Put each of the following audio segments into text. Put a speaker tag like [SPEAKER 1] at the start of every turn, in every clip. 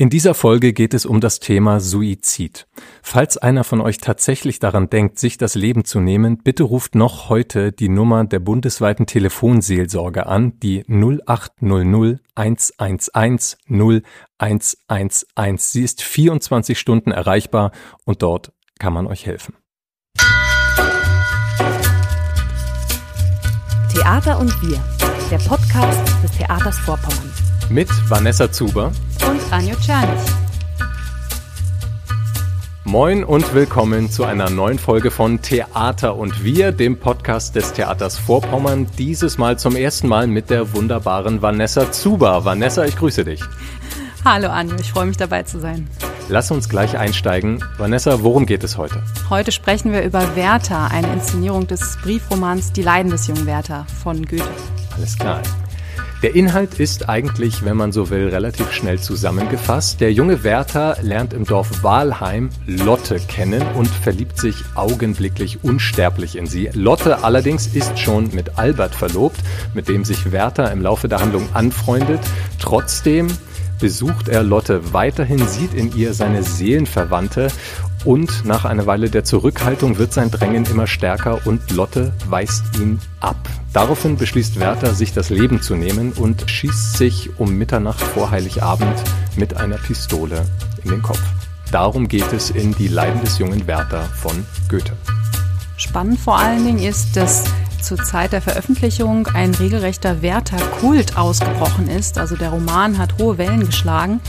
[SPEAKER 1] In dieser Folge geht es um das Thema Suizid. Falls einer von euch tatsächlich daran denkt, sich das Leben zu nehmen, bitte ruft noch heute die Nummer der bundesweiten Telefonseelsorge an, die 0800 111 0111. Sie ist 24 Stunden erreichbar und dort kann man euch helfen.
[SPEAKER 2] Theater und wir, der Podcast des Theaters Vorpommern.
[SPEAKER 1] Mit Vanessa Zuber
[SPEAKER 2] und Anjo Czernig.
[SPEAKER 1] Moin und willkommen zu einer neuen Folge von Theater und wir, dem Podcast des Theaters Vorpommern. Dieses Mal zum ersten Mal mit der wunderbaren Vanessa Zuber. Vanessa, ich grüße dich.
[SPEAKER 2] Hallo Anjo, ich freue mich dabei zu sein.
[SPEAKER 1] Lass uns gleich einsteigen. Vanessa, worum geht es heute?
[SPEAKER 2] Heute sprechen wir über Werther, eine Inszenierung des Briefromans Die Leiden des jungen Werther von Goethe.
[SPEAKER 1] Alles klar. Der Inhalt ist eigentlich, wenn man so will, relativ schnell zusammengefasst. Der junge Werther lernt im Dorf Walheim Lotte kennen und verliebt sich augenblicklich unsterblich in sie. Lotte allerdings ist schon mit Albert verlobt, mit dem sich Werther im Laufe der Handlung anfreundet. Trotzdem besucht er Lotte weiterhin, sieht in ihr seine Seelenverwandte und nach einer Weile der Zurückhaltung wird sein Drängen immer stärker und Lotte weist ihn ab. Daraufhin beschließt Werther, sich das Leben zu nehmen und schießt sich um Mitternacht vor Heiligabend mit einer Pistole in den Kopf. Darum geht es in Die Leiden des jungen Werther von Goethe.
[SPEAKER 2] Spannend vor allen Dingen ist, dass zur Zeit der Veröffentlichung ein regelrechter Werther-Kult ausgebrochen ist. Also der Roman hat hohe Wellen geschlagen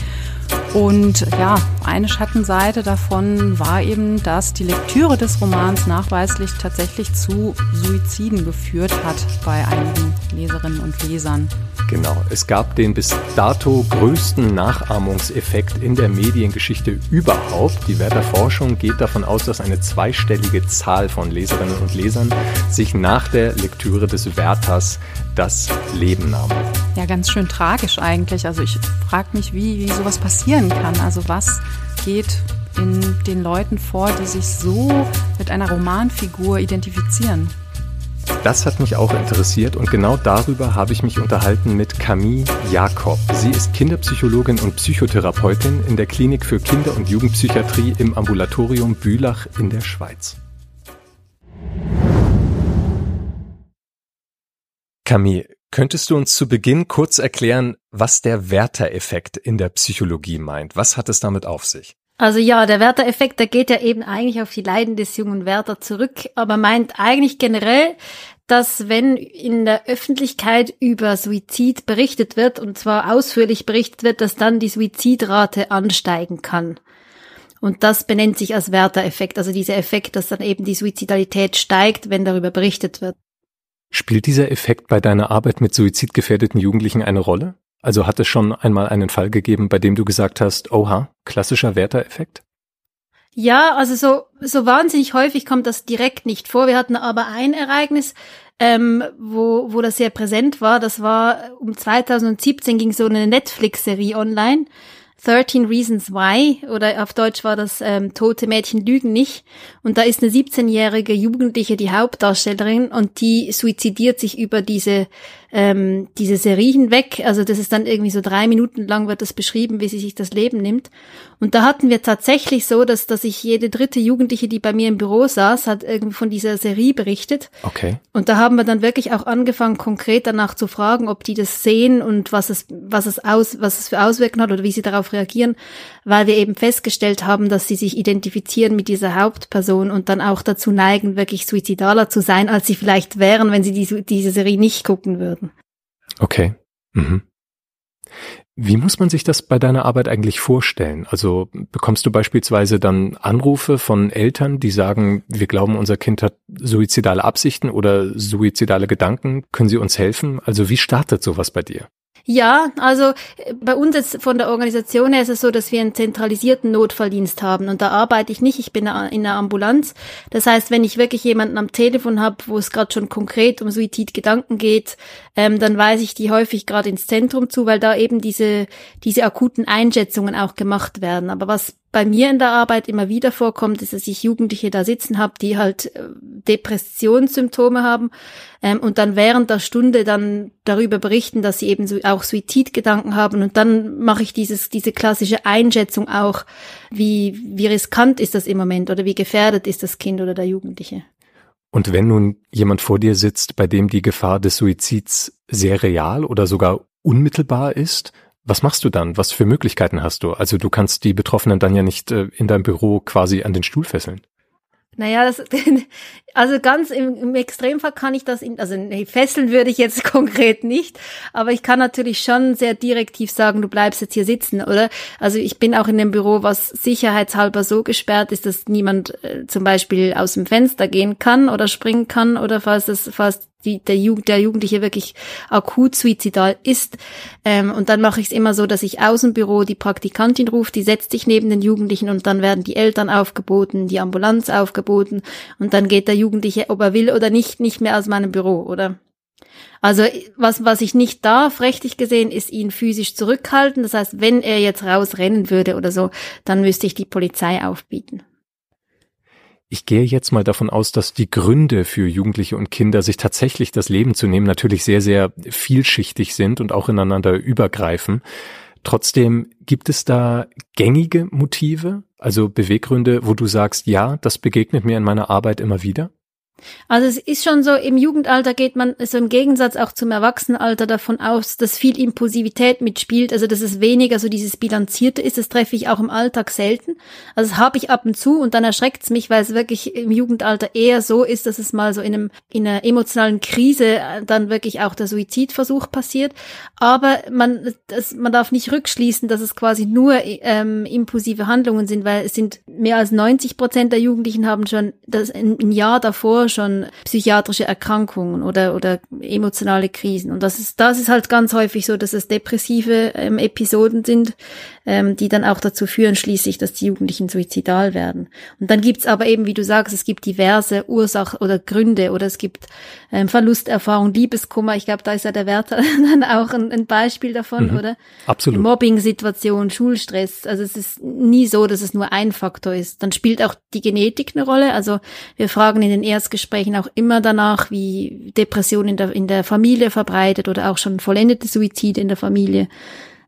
[SPEAKER 2] und ja, eine Schattenseite davon war eben, dass die Lektüre des Romans nachweislich tatsächlich zu Suiziden geführt hat bei einigen Leserinnen und Lesern.
[SPEAKER 1] Genau, es gab den bis dato größten Nachahmungseffekt in der Mediengeschichte überhaupt. Die Werther Forschung geht davon aus, dass eine zweistellige Zahl von Leserinnen und Lesern sich nach der Lektüre des Werthers das Leben nahm.
[SPEAKER 2] Ja, ganz schön tragisch eigentlich. Also ich frage mich, wie, wie sowas passieren kann. Also was geht in den Leuten vor, die sich so mit einer Romanfigur identifizieren?
[SPEAKER 1] Das hat mich auch interessiert und genau darüber habe ich mich unterhalten mit Camille Jakob. Sie ist Kinderpsychologin und Psychotherapeutin in der Klinik für Kinder- und Jugendpsychiatrie im Ambulatorium Bülach in der Schweiz. Camille, könntest du uns zu Beginn kurz erklären, was der Werther-Effekt in der Psychologie meint? Was hat es damit auf sich?
[SPEAKER 3] Also ja, der Werther-Effekt, der geht ja eben eigentlich auf die Leiden des jungen Werther zurück, aber meint eigentlich generell, dass wenn in der Öffentlichkeit über Suizid berichtet wird, und zwar ausführlich berichtet wird, dass dann die Suizidrate ansteigen kann. Und das benennt sich als Werther-Effekt, also dieser Effekt, dass dann eben die Suizidalität steigt, wenn darüber berichtet wird.
[SPEAKER 1] Spielt dieser Effekt bei deiner Arbeit mit suizidgefährdeten Jugendlichen eine Rolle? Also hat es schon einmal einen Fall gegeben, bei dem du gesagt hast, oha, klassischer Werther-Effekt?
[SPEAKER 3] Ja, also so, so wahnsinnig häufig kommt das direkt nicht vor. Wir hatten aber ein Ereignis, ähm, wo, wo das sehr präsent war. Das war um 2017 ging so eine Netflix-Serie online. 13 Reasons Why oder auf Deutsch war das ähm, Tote Mädchen lügen nicht. Und da ist eine 17-jährige Jugendliche die Hauptdarstellerin und die suizidiert sich über diese ähm, diese Serie hinweg. Also das ist dann irgendwie so drei Minuten lang wird das beschrieben, wie sie sich das Leben nimmt. Und da hatten wir tatsächlich so, dass, dass ich jede dritte Jugendliche, die bei mir im Büro saß, hat irgendwie von dieser Serie berichtet.
[SPEAKER 1] Okay.
[SPEAKER 3] Und da haben wir dann wirklich auch angefangen, konkret danach zu fragen, ob die das sehen und was es, was es aus, was es für Auswirkungen hat oder wie sie darauf reagieren, weil wir eben festgestellt haben, dass sie sich identifizieren mit dieser Hauptperson und dann auch dazu neigen, wirklich suizidaler zu sein, als sie vielleicht wären, wenn sie diese, diese Serie nicht gucken würden.
[SPEAKER 1] Okay. Mhm. Wie muss man sich das bei deiner Arbeit eigentlich vorstellen? Also bekommst du beispielsweise dann Anrufe von Eltern, die sagen, wir glauben, unser Kind hat suizidale Absichten oder suizidale Gedanken, können sie uns helfen? Also wie startet sowas bei dir?
[SPEAKER 3] Ja, also äh, bei uns jetzt von der Organisation her ist es so, dass wir einen zentralisierten Notfalldienst haben und da arbeite ich nicht, ich bin in der Ambulanz. Das heißt, wenn ich wirklich jemanden am Telefon habe, wo es gerade schon konkret um Suizidgedanken geht, ähm, dann weise ich die häufig gerade ins Zentrum zu, weil da eben diese, diese akuten Einschätzungen auch gemacht werden. Aber was bei mir in der Arbeit immer wieder vorkommt, ist, dass ich Jugendliche da sitzen habe, die halt äh, Depressionssymptome haben ähm, und dann während der Stunde dann darüber berichten, dass sie eben so auch Suizidgedanken haben und dann mache ich dieses diese klassische Einschätzung auch, wie wie riskant ist das im Moment oder wie gefährdet ist das Kind oder der Jugendliche.
[SPEAKER 1] Und wenn nun jemand vor dir sitzt, bei dem die Gefahr des Suizids sehr real oder sogar unmittelbar ist, was machst du dann? Was für Möglichkeiten hast du? Also du kannst die Betroffenen dann ja nicht äh, in deinem Büro quasi an den Stuhl fesseln.
[SPEAKER 3] Naja, das, also ganz im, im Extremfall kann ich das, in, also nee, fesseln würde ich jetzt konkret nicht, aber ich kann natürlich schon sehr direktiv sagen, du bleibst jetzt hier sitzen, oder? Also ich bin auch in dem Büro, was sicherheitshalber so gesperrt ist, dass niemand äh, zum Beispiel aus dem Fenster gehen kann oder springen kann oder falls das, falls die, der, Jugend, der Jugendliche wirklich akut suizidal ist. Ähm, und dann mache ich es immer so, dass ich aus dem Büro die Praktikantin rufe, die setzt sich neben den Jugendlichen und dann werden die Eltern aufgeboten, die Ambulanz aufgeboten und dann geht der Jugendliche, ob er will oder nicht, nicht mehr aus meinem Büro, oder? Also was, was ich nicht darf, rechtlich gesehen, ist ihn physisch zurückhalten. Das heißt, wenn er jetzt rausrennen würde oder so, dann müsste ich die Polizei aufbieten.
[SPEAKER 1] Ich gehe jetzt mal davon aus, dass die Gründe für Jugendliche und Kinder, sich tatsächlich das Leben zu nehmen, natürlich sehr, sehr vielschichtig sind und auch ineinander übergreifen. Trotzdem gibt es da gängige Motive, also Beweggründe, wo du sagst, ja, das begegnet mir in meiner Arbeit immer wieder?
[SPEAKER 3] Also es ist schon so, im Jugendalter geht man so im Gegensatz auch zum Erwachsenenalter davon aus, dass viel Impulsivität mitspielt, also dass es weniger so dieses Bilanzierte ist, das treffe ich auch im Alltag selten. Also das habe ich ab und zu und dann erschreckt es mich, weil es wirklich im Jugendalter eher so ist, dass es mal so in, einem, in einer emotionalen Krise äh, dann wirklich auch der Suizidversuch passiert. Aber man, das, man darf nicht rückschließen, dass es quasi nur ähm, impulsive Handlungen sind, weil es sind mehr als 90 Prozent der Jugendlichen haben schon das ein Jahr davor schon psychiatrische Erkrankungen oder, oder emotionale Krisen. Und das ist, das ist halt ganz häufig so, dass es depressive ähm, Episoden sind, ähm, die dann auch dazu führen schließlich, dass die Jugendlichen suizidal werden. Und dann gibt's aber eben, wie du sagst, es gibt diverse Ursachen oder Gründe oder es gibt ähm, Verlusterfahrung, Liebeskummer. Ich glaube, da ist ja der Wärter dann auch ein, ein Beispiel davon, mhm. oder?
[SPEAKER 1] Absolut.
[SPEAKER 3] Mobbing-Situation, Schulstress. Also es ist nie so, dass es nur ein Faktor ist. Dann spielt auch die Genetik eine Rolle. Also wir fragen in den Erstgesprächen auch immer danach, wie Depression in der, in der Familie verbreitet oder auch schon vollendete Suizide in der Familie.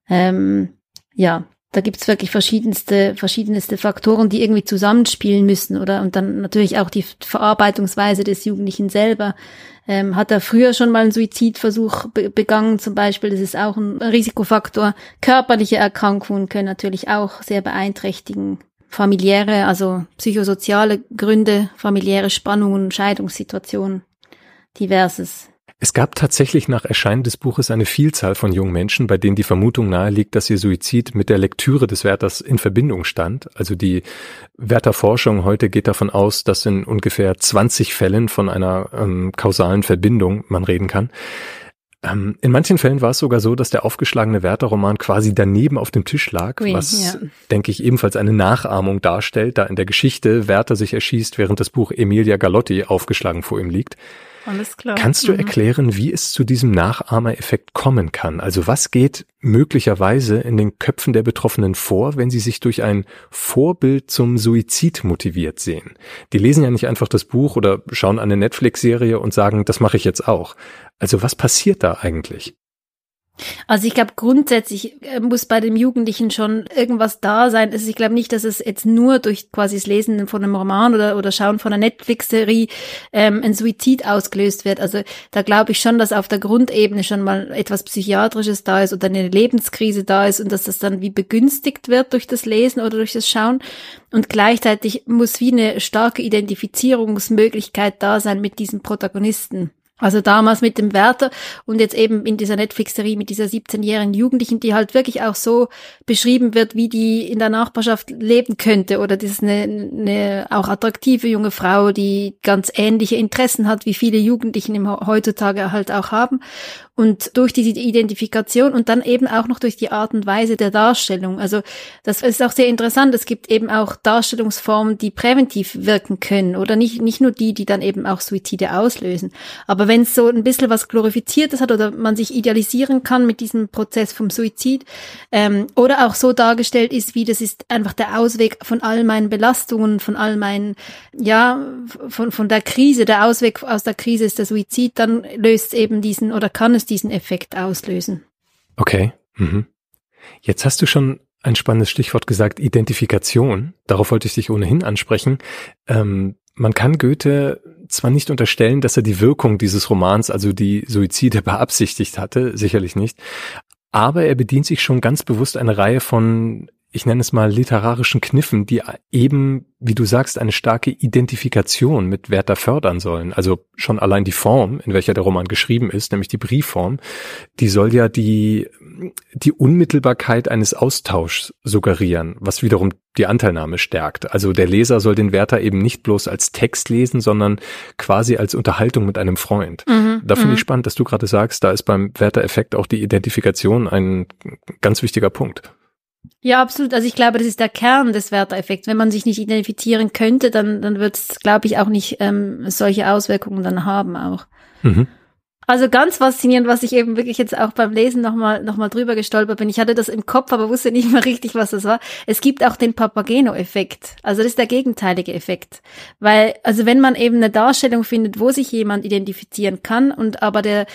[SPEAKER 3] Ähm, ja, da gibt's wirklich verschiedenste, verschiedenste Faktoren, die irgendwie zusammenspielen müssen, oder? Und dann natürlich auch die Verarbeitungsweise des Jugendlichen selber. Ähm, hat er früher schon mal einen Suizidversuch be begangen, zum Beispiel? Das ist auch ein Risikofaktor. Körperliche Erkrankungen können natürlich auch sehr beeinträchtigen. Familiäre, also psychosoziale Gründe, familiäre Spannungen, Scheidungssituationen, diverses.
[SPEAKER 1] Es gab tatsächlich nach Erscheinen des Buches eine Vielzahl von jungen Menschen, bei denen die Vermutung naheliegt, dass ihr Suizid mit der Lektüre des Wärters in Verbindung stand. Also die Wärterforschung heute geht davon aus, dass in ungefähr 20 Fällen von einer ähm, kausalen Verbindung man reden kann. Ähm, in manchen Fällen war es sogar so, dass der aufgeschlagene Wärterroman quasi daneben auf dem Tisch lag, oui, was, ja. denke ich, ebenfalls eine Nachahmung darstellt, da in der Geschichte Wärter sich erschießt, während das Buch Emilia Galotti aufgeschlagen vor ihm liegt.
[SPEAKER 2] Alles klar.
[SPEAKER 1] Kannst du mhm. erklären, wie es zu diesem Nachahmereffekt kommen kann? Also was geht möglicherweise in den Köpfen der Betroffenen vor, wenn sie sich durch ein Vorbild zum Suizid motiviert sehen? Die lesen ja nicht einfach das Buch oder schauen eine Netflix-Serie und sagen, das mache ich jetzt auch. Also was passiert da eigentlich?
[SPEAKER 3] Also ich glaube, grundsätzlich äh, muss bei dem Jugendlichen schon irgendwas da sein. Also ich glaube nicht, dass es jetzt nur durch quasi das Lesen von einem Roman oder, oder Schauen von einer Netflix-Serie ähm, ein Suizid ausgelöst wird. Also da glaube ich schon, dass auf der Grundebene schon mal etwas Psychiatrisches da ist oder eine Lebenskrise da ist und dass das dann wie begünstigt wird durch das Lesen oder durch das Schauen. Und gleichzeitig muss wie eine starke Identifizierungsmöglichkeit da sein mit diesem Protagonisten. Also damals mit dem Wärter und jetzt eben in dieser Netflix-Serie mit dieser 17-jährigen Jugendlichen, die halt wirklich auch so beschrieben wird, wie die in der Nachbarschaft leben könnte. Oder das ist eine, eine auch attraktive junge Frau, die ganz ähnliche Interessen hat, wie viele Jugendlichen im, heutzutage halt auch haben. Und durch diese Identifikation und dann eben auch noch durch die Art und Weise der Darstellung. Also das ist auch sehr interessant. Es gibt eben auch Darstellungsformen, die präventiv wirken können oder nicht, nicht nur die, die dann eben auch Suizide auslösen. Aber wenn es so ein bisschen was Glorifiziertes hat oder man sich idealisieren kann mit diesem Prozess vom Suizid ähm, oder auch so dargestellt ist, wie das ist einfach der Ausweg von all meinen Belastungen, von all meinen, ja, von, von der Krise, der Ausweg aus der Krise ist der Suizid, dann löst eben diesen oder kann es diesen Effekt auslösen.
[SPEAKER 1] Okay. Mhm. Jetzt hast du schon ein spannendes Stichwort gesagt, Identifikation. Darauf wollte ich dich ohnehin ansprechen. Ähm, man kann Goethe zwar nicht unterstellen, dass er die Wirkung dieses Romans, also die Suizide beabsichtigt hatte, sicherlich nicht, aber er bedient sich schon ganz bewusst eine Reihe von ich nenne es mal literarischen Kniffen, die eben, wie du sagst, eine starke Identifikation mit Werther fördern sollen. Also schon allein die Form, in welcher der Roman geschrieben ist, nämlich die Briefform, die soll ja die, die Unmittelbarkeit eines Austauschs suggerieren, was wiederum die Anteilnahme stärkt. Also der Leser soll den Werther eben nicht bloß als Text lesen, sondern quasi als Unterhaltung mit einem Freund. Mhm, da finde ich mhm. spannend, dass du gerade sagst, da ist beim Werther-Effekt auch die Identifikation ein ganz wichtiger Punkt.
[SPEAKER 3] Ja, absolut. Also ich glaube, das ist der Kern des Werteffekts. Wenn man sich nicht identifizieren könnte, dann, dann wird es, glaube ich, auch nicht ähm, solche Auswirkungen dann haben auch. Mhm. Also ganz faszinierend, was ich eben wirklich jetzt auch beim Lesen nochmal noch mal drüber gestolpert bin. Ich hatte das im Kopf, aber wusste nicht mehr richtig, was das war. Es gibt auch den Papageno-Effekt. Also das ist der gegenteilige Effekt. Weil, also wenn man eben eine Darstellung findet, wo sich jemand identifizieren kann und aber der,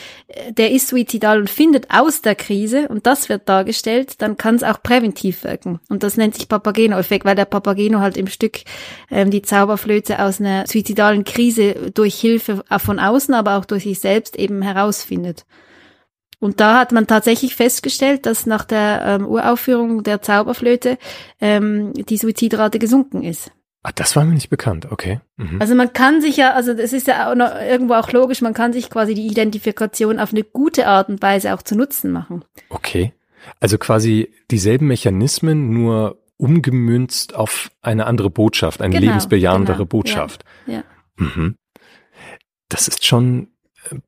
[SPEAKER 3] der ist suizidal und findet aus der Krise und das wird dargestellt, dann kann es auch präventiv wirken. Und das nennt sich Papageno-Effekt, weil der Papageno halt im Stück ähm, die Zauberflöte aus einer suizidalen Krise durch Hilfe von außen, aber auch durch sich selbst eben eben herausfindet. Und da hat man tatsächlich festgestellt, dass nach der ähm, Uraufführung der Zauberflöte ähm, die Suizidrate gesunken ist.
[SPEAKER 1] Ah, das war mir nicht bekannt, okay.
[SPEAKER 3] Mhm. Also man kann sich ja, also das ist ja auch noch irgendwo auch logisch, man kann sich quasi die Identifikation auf eine gute Art und Weise auch zu Nutzen machen.
[SPEAKER 1] Okay. Also quasi dieselben Mechanismen, nur umgemünzt auf eine andere Botschaft, eine genau, lebensbejahendere genau, Botschaft. Ja, ja. Mhm. Das ist schon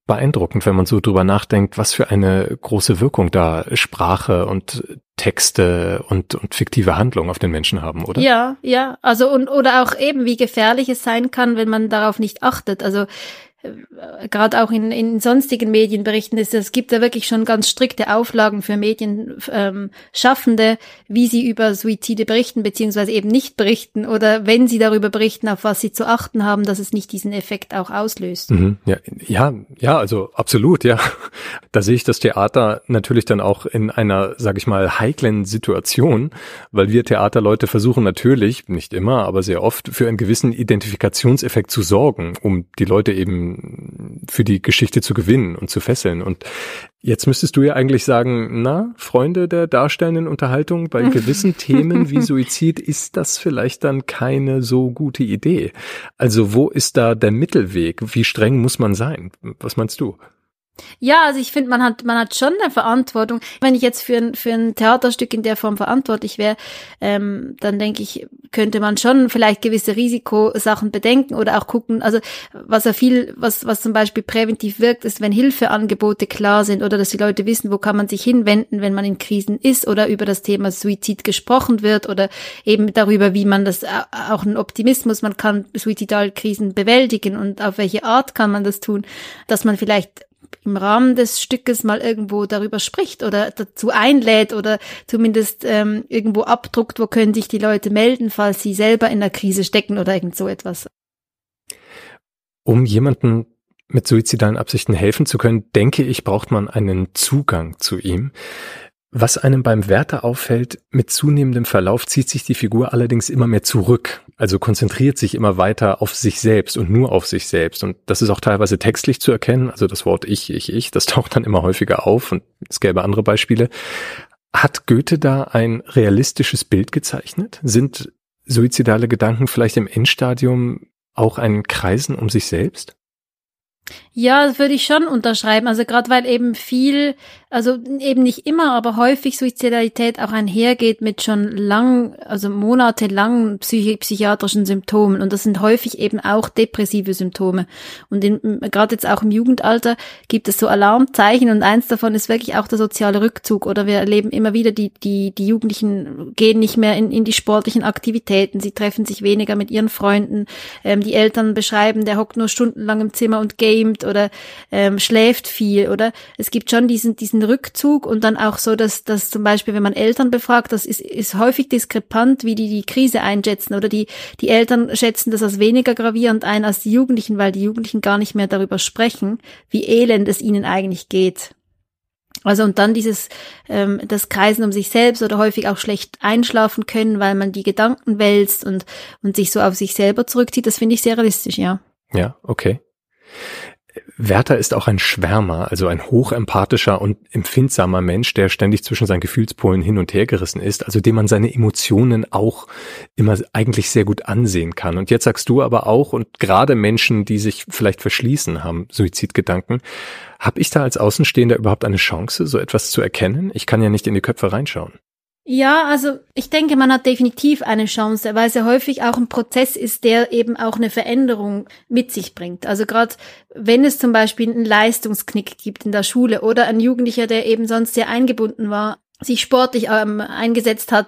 [SPEAKER 1] beeindruckend, wenn man so drüber nachdenkt, was für eine große Wirkung da Sprache und Texte und, und fiktive Handlungen auf den Menschen haben, oder?
[SPEAKER 3] Ja, ja. Also und oder auch eben, wie gefährlich es sein kann, wenn man darauf nicht achtet. Also gerade auch in, in sonstigen Medienberichten ist, es gibt da wirklich schon ganz strikte Auflagen für Medienschaffende, ähm, wie sie über Suizide berichten, beziehungsweise eben nicht berichten oder wenn sie darüber berichten, auf was sie zu achten haben, dass es nicht diesen Effekt auch auslöst.
[SPEAKER 1] Mhm, ja, ja, ja, also absolut, ja. Da sehe ich das Theater natürlich dann auch in einer, sag ich mal, heiklen Situation, weil wir Theaterleute versuchen natürlich, nicht immer, aber sehr oft, für einen gewissen Identifikationseffekt zu sorgen, um die Leute eben für die Geschichte zu gewinnen und zu fesseln. Und jetzt müsstest du ja eigentlich sagen, na, Freunde der darstellenden Unterhaltung, bei gewissen Themen wie Suizid ist das vielleicht dann keine so gute Idee. Also wo ist da der Mittelweg? Wie streng muss man sein? Was meinst du?
[SPEAKER 3] Ja, also ich finde, man hat, man hat schon eine Verantwortung. Wenn ich jetzt für ein, für ein Theaterstück in der Form verantwortlich wäre, ähm, dann denke ich, könnte man schon vielleicht gewisse Risikosachen bedenken oder auch gucken. Also was ja viel, was, was zum Beispiel präventiv wirkt, ist, wenn Hilfeangebote klar sind oder dass die Leute wissen, wo kann man sich hinwenden, wenn man in Krisen ist oder über das Thema Suizid gesprochen wird oder eben darüber, wie man das auch ein Optimismus, man kann Suizidalkrisen bewältigen und auf welche Art kann man das tun, dass man vielleicht im Rahmen des Stückes mal irgendwo darüber spricht oder dazu einlädt oder zumindest ähm, irgendwo abdruckt, wo können sich die Leute melden, falls sie selber in der Krise stecken oder irgend so etwas.
[SPEAKER 1] Um jemanden mit suizidalen Absichten helfen zu können, denke ich, braucht man einen Zugang zu ihm. Was einem beim Wärter auffällt, mit zunehmendem Verlauf zieht sich die Figur allerdings immer mehr zurück, also konzentriert sich immer weiter auf sich selbst und nur auf sich selbst. Und das ist auch teilweise textlich zu erkennen, also das Wort ich, ich, ich, das taucht dann immer häufiger auf und es gäbe andere Beispiele. Hat Goethe da ein realistisches Bild gezeichnet? Sind suizidale Gedanken vielleicht im Endstadium auch ein Kreisen um sich selbst?
[SPEAKER 3] Ja, das würde ich schon unterschreiben. Also gerade weil eben viel, also eben nicht immer, aber häufig Suizidalität auch einhergeht mit schon lang, also monatelangen psychi psychiatrischen Symptomen. Und das sind häufig eben auch depressive Symptome. Und gerade jetzt auch im Jugendalter gibt es so Alarmzeichen und eins davon ist wirklich auch der soziale Rückzug. Oder wir erleben immer wieder, die, die, die Jugendlichen gehen nicht mehr in, in die sportlichen Aktivitäten, sie treffen sich weniger mit ihren Freunden. Ähm, die Eltern beschreiben, der hockt nur stundenlang im Zimmer und geht gamet oder ähm, schläft viel oder es gibt schon diesen diesen Rückzug und dann auch so, dass dass zum Beispiel, wenn man Eltern befragt, das ist, ist häufig diskrepant, wie die die Krise einschätzen oder die die Eltern schätzen das als weniger gravierend ein als die Jugendlichen, weil die Jugendlichen gar nicht mehr darüber sprechen, wie elend es ihnen eigentlich geht. Also und dann dieses ähm, das Kreisen um sich selbst oder häufig auch schlecht einschlafen können, weil man die Gedanken wälzt und und sich so auf sich selber zurückzieht, das finde ich sehr realistisch, ja.
[SPEAKER 1] Ja, okay. Werther ist auch ein Schwärmer, also ein hochempathischer und empfindsamer Mensch, der ständig zwischen seinen Gefühlspolen hin und her gerissen ist, also dem man seine Emotionen auch immer eigentlich sehr gut ansehen kann. Und jetzt sagst du aber auch, und gerade Menschen, die sich vielleicht verschließen, haben Suizidgedanken. Habe ich da als Außenstehender überhaupt eine Chance, so etwas zu erkennen? Ich kann ja nicht in die Köpfe reinschauen.
[SPEAKER 3] Ja, also ich denke, man hat definitiv eine Chance, weil es ja häufig auch ein Prozess ist, der eben auch eine Veränderung mit sich bringt. Also gerade wenn es zum Beispiel einen Leistungsknick gibt in der Schule oder ein Jugendlicher, der eben sonst sehr eingebunden war sich sportlich ähm, eingesetzt hat,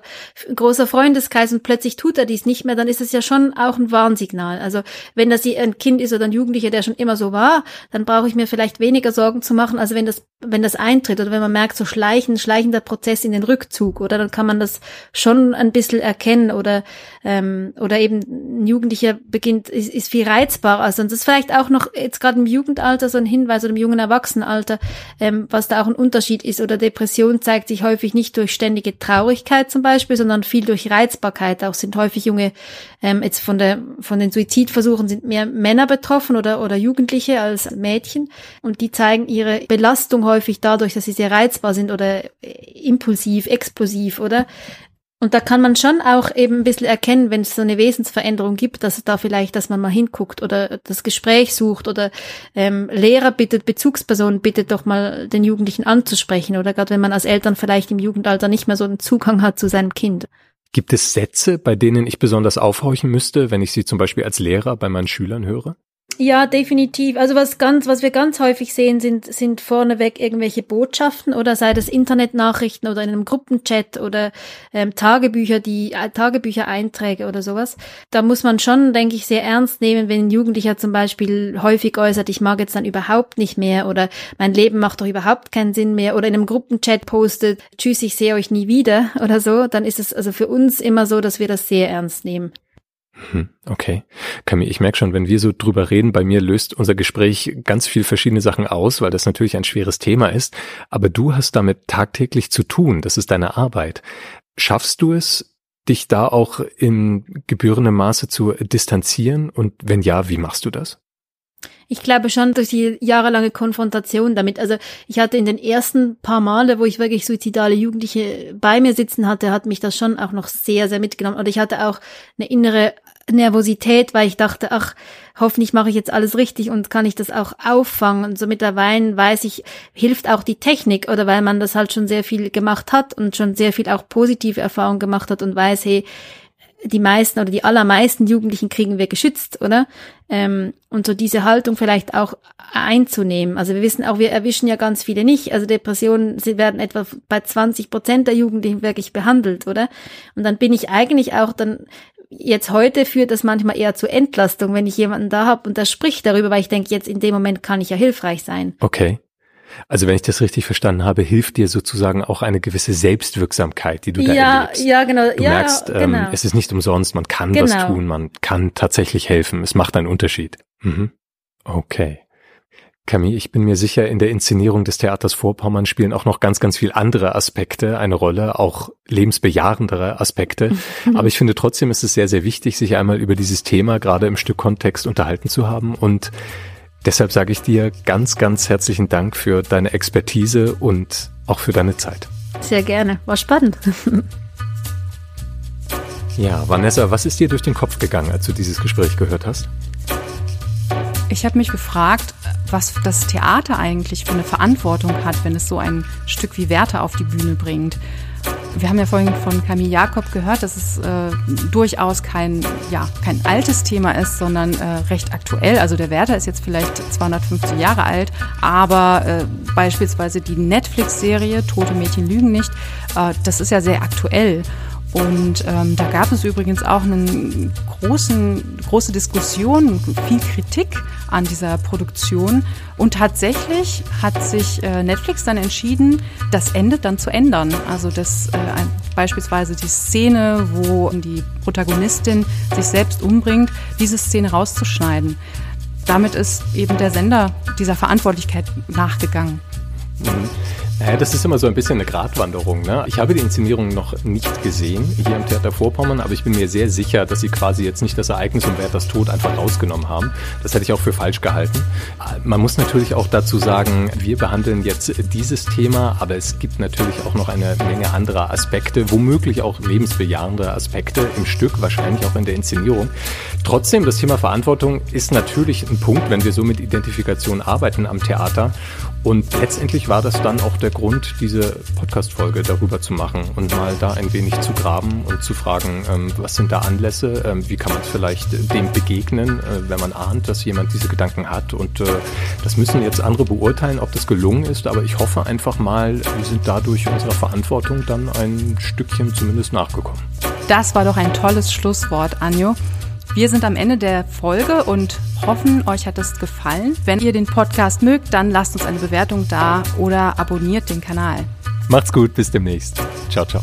[SPEAKER 3] großer Freundeskreis und plötzlich tut er dies nicht mehr, dann ist es ja schon auch ein Warnsignal. Also wenn das ein Kind ist oder ein Jugendlicher, der schon immer so war, dann brauche ich mir vielleicht weniger Sorgen zu machen, als wenn das, wenn das eintritt oder wenn man merkt, so schleichen, schleichender Prozess in den Rückzug oder dann kann man das schon ein bisschen erkennen oder ähm, oder eben ein Jugendlicher beginnt, ist, ist viel reizbar. Also und das ist vielleicht auch noch jetzt gerade im Jugendalter so ein Hinweis oder im jungen Erwachsenenalter, ähm, was da auch ein Unterschied ist oder Depression zeigt sich häufig häufig nicht durch ständige Traurigkeit zum Beispiel, sondern viel durch Reizbarkeit. Auch sind häufig junge, ähm, jetzt von der von den Suizidversuchen sind mehr Männer betroffen oder oder Jugendliche als Mädchen und die zeigen ihre Belastung häufig dadurch, dass sie sehr reizbar sind oder impulsiv, explosiv oder und da kann man schon auch eben ein bisschen erkennen, wenn es so eine Wesensveränderung gibt, dass da vielleicht, dass man mal hinguckt oder das Gespräch sucht oder ähm, Lehrer bittet, Bezugspersonen bittet doch mal den Jugendlichen anzusprechen oder gerade wenn man als Eltern vielleicht im Jugendalter nicht mehr so einen Zugang hat zu seinem Kind.
[SPEAKER 1] Gibt es Sätze, bei denen ich besonders aufhorchen müsste, wenn ich sie zum Beispiel als Lehrer bei meinen Schülern höre?
[SPEAKER 3] Ja, definitiv. Also was ganz, was wir ganz häufig sehen, sind, sind vorneweg irgendwelche Botschaften oder sei das Internetnachrichten oder in einem Gruppenchat oder ähm, Tagebücher, die äh, Tagebüchereinträge oder sowas. Da muss man schon, denke ich, sehr ernst nehmen, wenn ein Jugendlicher zum Beispiel häufig äußert, ich mag jetzt dann überhaupt nicht mehr oder mein Leben macht doch überhaupt keinen Sinn mehr oder in einem Gruppenchat postet, tschüss, ich sehe euch nie wieder oder so, dann ist es also für uns immer so, dass wir das sehr ernst nehmen.
[SPEAKER 1] Hm, okay. Camille, ich merke schon, wenn wir so drüber reden, bei mir löst unser Gespräch ganz viel verschiedene Sachen aus, weil das natürlich ein schweres Thema ist. Aber du hast damit tagtäglich zu tun. Das ist deine Arbeit. Schaffst du es, dich da auch in gebührendem Maße zu distanzieren? Und wenn ja, wie machst du das?
[SPEAKER 3] Ich glaube schon durch die jahrelange Konfrontation damit. Also ich hatte in den ersten paar Male, wo ich wirklich suizidale Jugendliche bei mir sitzen hatte, hat mich das schon auch noch sehr, sehr mitgenommen. Und ich hatte auch eine innere Nervosität, weil ich dachte, ach, hoffentlich mache ich jetzt alles richtig und kann ich das auch auffangen. Und so mittlerweile weiß ich, hilft auch die Technik oder weil man das halt schon sehr viel gemacht hat und schon sehr viel auch positive Erfahrungen gemacht hat und weiß, hey, die meisten oder die allermeisten Jugendlichen kriegen wir geschützt, oder? Ähm, und so diese Haltung vielleicht auch einzunehmen. Also wir wissen auch, wir erwischen ja ganz viele nicht. Also Depressionen sie werden etwa bei 20 Prozent der Jugendlichen wirklich behandelt, oder? Und dann bin ich eigentlich auch dann jetzt heute führt das manchmal eher zu Entlastung, wenn ich jemanden da habe und der spricht darüber, weil ich denke, jetzt in dem Moment kann ich ja hilfreich sein.
[SPEAKER 1] Okay. Also wenn ich das richtig verstanden habe, hilft dir sozusagen auch eine gewisse Selbstwirksamkeit, die du da
[SPEAKER 3] ja,
[SPEAKER 1] erlebst.
[SPEAKER 3] Ja, genau.
[SPEAKER 1] Du
[SPEAKER 3] ja,
[SPEAKER 1] merkst, ähm,
[SPEAKER 3] genau.
[SPEAKER 1] es ist nicht umsonst, man kann
[SPEAKER 3] Genau.
[SPEAKER 1] was tun, man kann tatsächlich helfen, es macht einen Unterschied. Mhm. Okay. Camille, ich bin mir sicher, in der Inszenierung des Theaters Vorpommern spielen auch noch ganz, ganz viel andere Aspekte eine Rolle, auch lebensbejahendere Aspekte. Aber ich finde trotzdem ist es sehr, sehr wichtig, sich einmal über dieses Thema gerade im Stück Kontext unterhalten zu haben. Und deshalb sage ich dir ganz, ganz herzlichen Dank für deine Expertise und auch für deine Zeit.
[SPEAKER 3] Sehr gerne. War spannend.
[SPEAKER 1] Ja, Vanessa, was ist dir durch den Kopf gegangen, als du dieses Gespräch gehört hast?
[SPEAKER 2] Ich habe mich gefragt, was das Theater eigentlich für eine Verantwortung hat, wenn es so ein Stück wie Werte auf die Bühne bringt. Wir haben ja vorhin von Camille Jakob gehört, dass es äh, durchaus kein, ja, kein altes Thema ist, sondern äh, recht aktuell. Also der Werther ist jetzt vielleicht 250 Jahre alt, aber äh, beispielsweise die Netflix-Serie Tote Mädchen lügen nicht, äh, das ist ja sehr aktuell. Und ähm, da gab es übrigens auch eine große Diskussion, viel Kritik an dieser Produktion. Und tatsächlich hat sich äh, Netflix dann entschieden, das Ende dann zu ändern. Also das äh, beispielsweise die Szene, wo die Protagonistin sich selbst umbringt, diese Szene rauszuschneiden. Damit ist eben der Sender dieser Verantwortlichkeit nachgegangen.
[SPEAKER 1] Mhm. Naja, das ist immer so ein bisschen eine Gratwanderung. Ne? Ich habe die Inszenierung noch nicht gesehen hier im Theater Vorpommern, aber ich bin mir sehr sicher, dass sie quasi jetzt nicht das Ereignis und Werthers Tod einfach rausgenommen haben. Das hätte ich auch für falsch gehalten. Man muss natürlich auch dazu sagen, wir behandeln jetzt dieses Thema, aber es gibt natürlich auch noch eine Menge anderer Aspekte, womöglich auch lebensbejahende Aspekte im Stück, wahrscheinlich auch in der Inszenierung. Trotzdem, das Thema Verantwortung ist natürlich ein Punkt, wenn wir so mit Identifikation arbeiten am Theater. Und letztendlich war das dann auch der Grund, diese Podcast-Folge darüber zu machen und mal da ein wenig zu graben und zu fragen, ähm, was sind da Anlässe, ähm, wie kann man vielleicht dem begegnen, äh, wenn man ahnt, dass jemand diese Gedanken hat. Und äh, das müssen jetzt andere beurteilen, ob das gelungen ist. Aber ich hoffe einfach mal, wir sind dadurch unserer Verantwortung dann ein Stückchen zumindest nachgekommen.
[SPEAKER 2] Das war doch ein tolles Schlusswort, Anjo. Wir sind am Ende der Folge und hoffen, euch hat es gefallen. Wenn ihr den Podcast mögt, dann lasst uns eine Bewertung da oder abonniert den Kanal.
[SPEAKER 1] Macht's gut, bis demnächst. Ciao, ciao.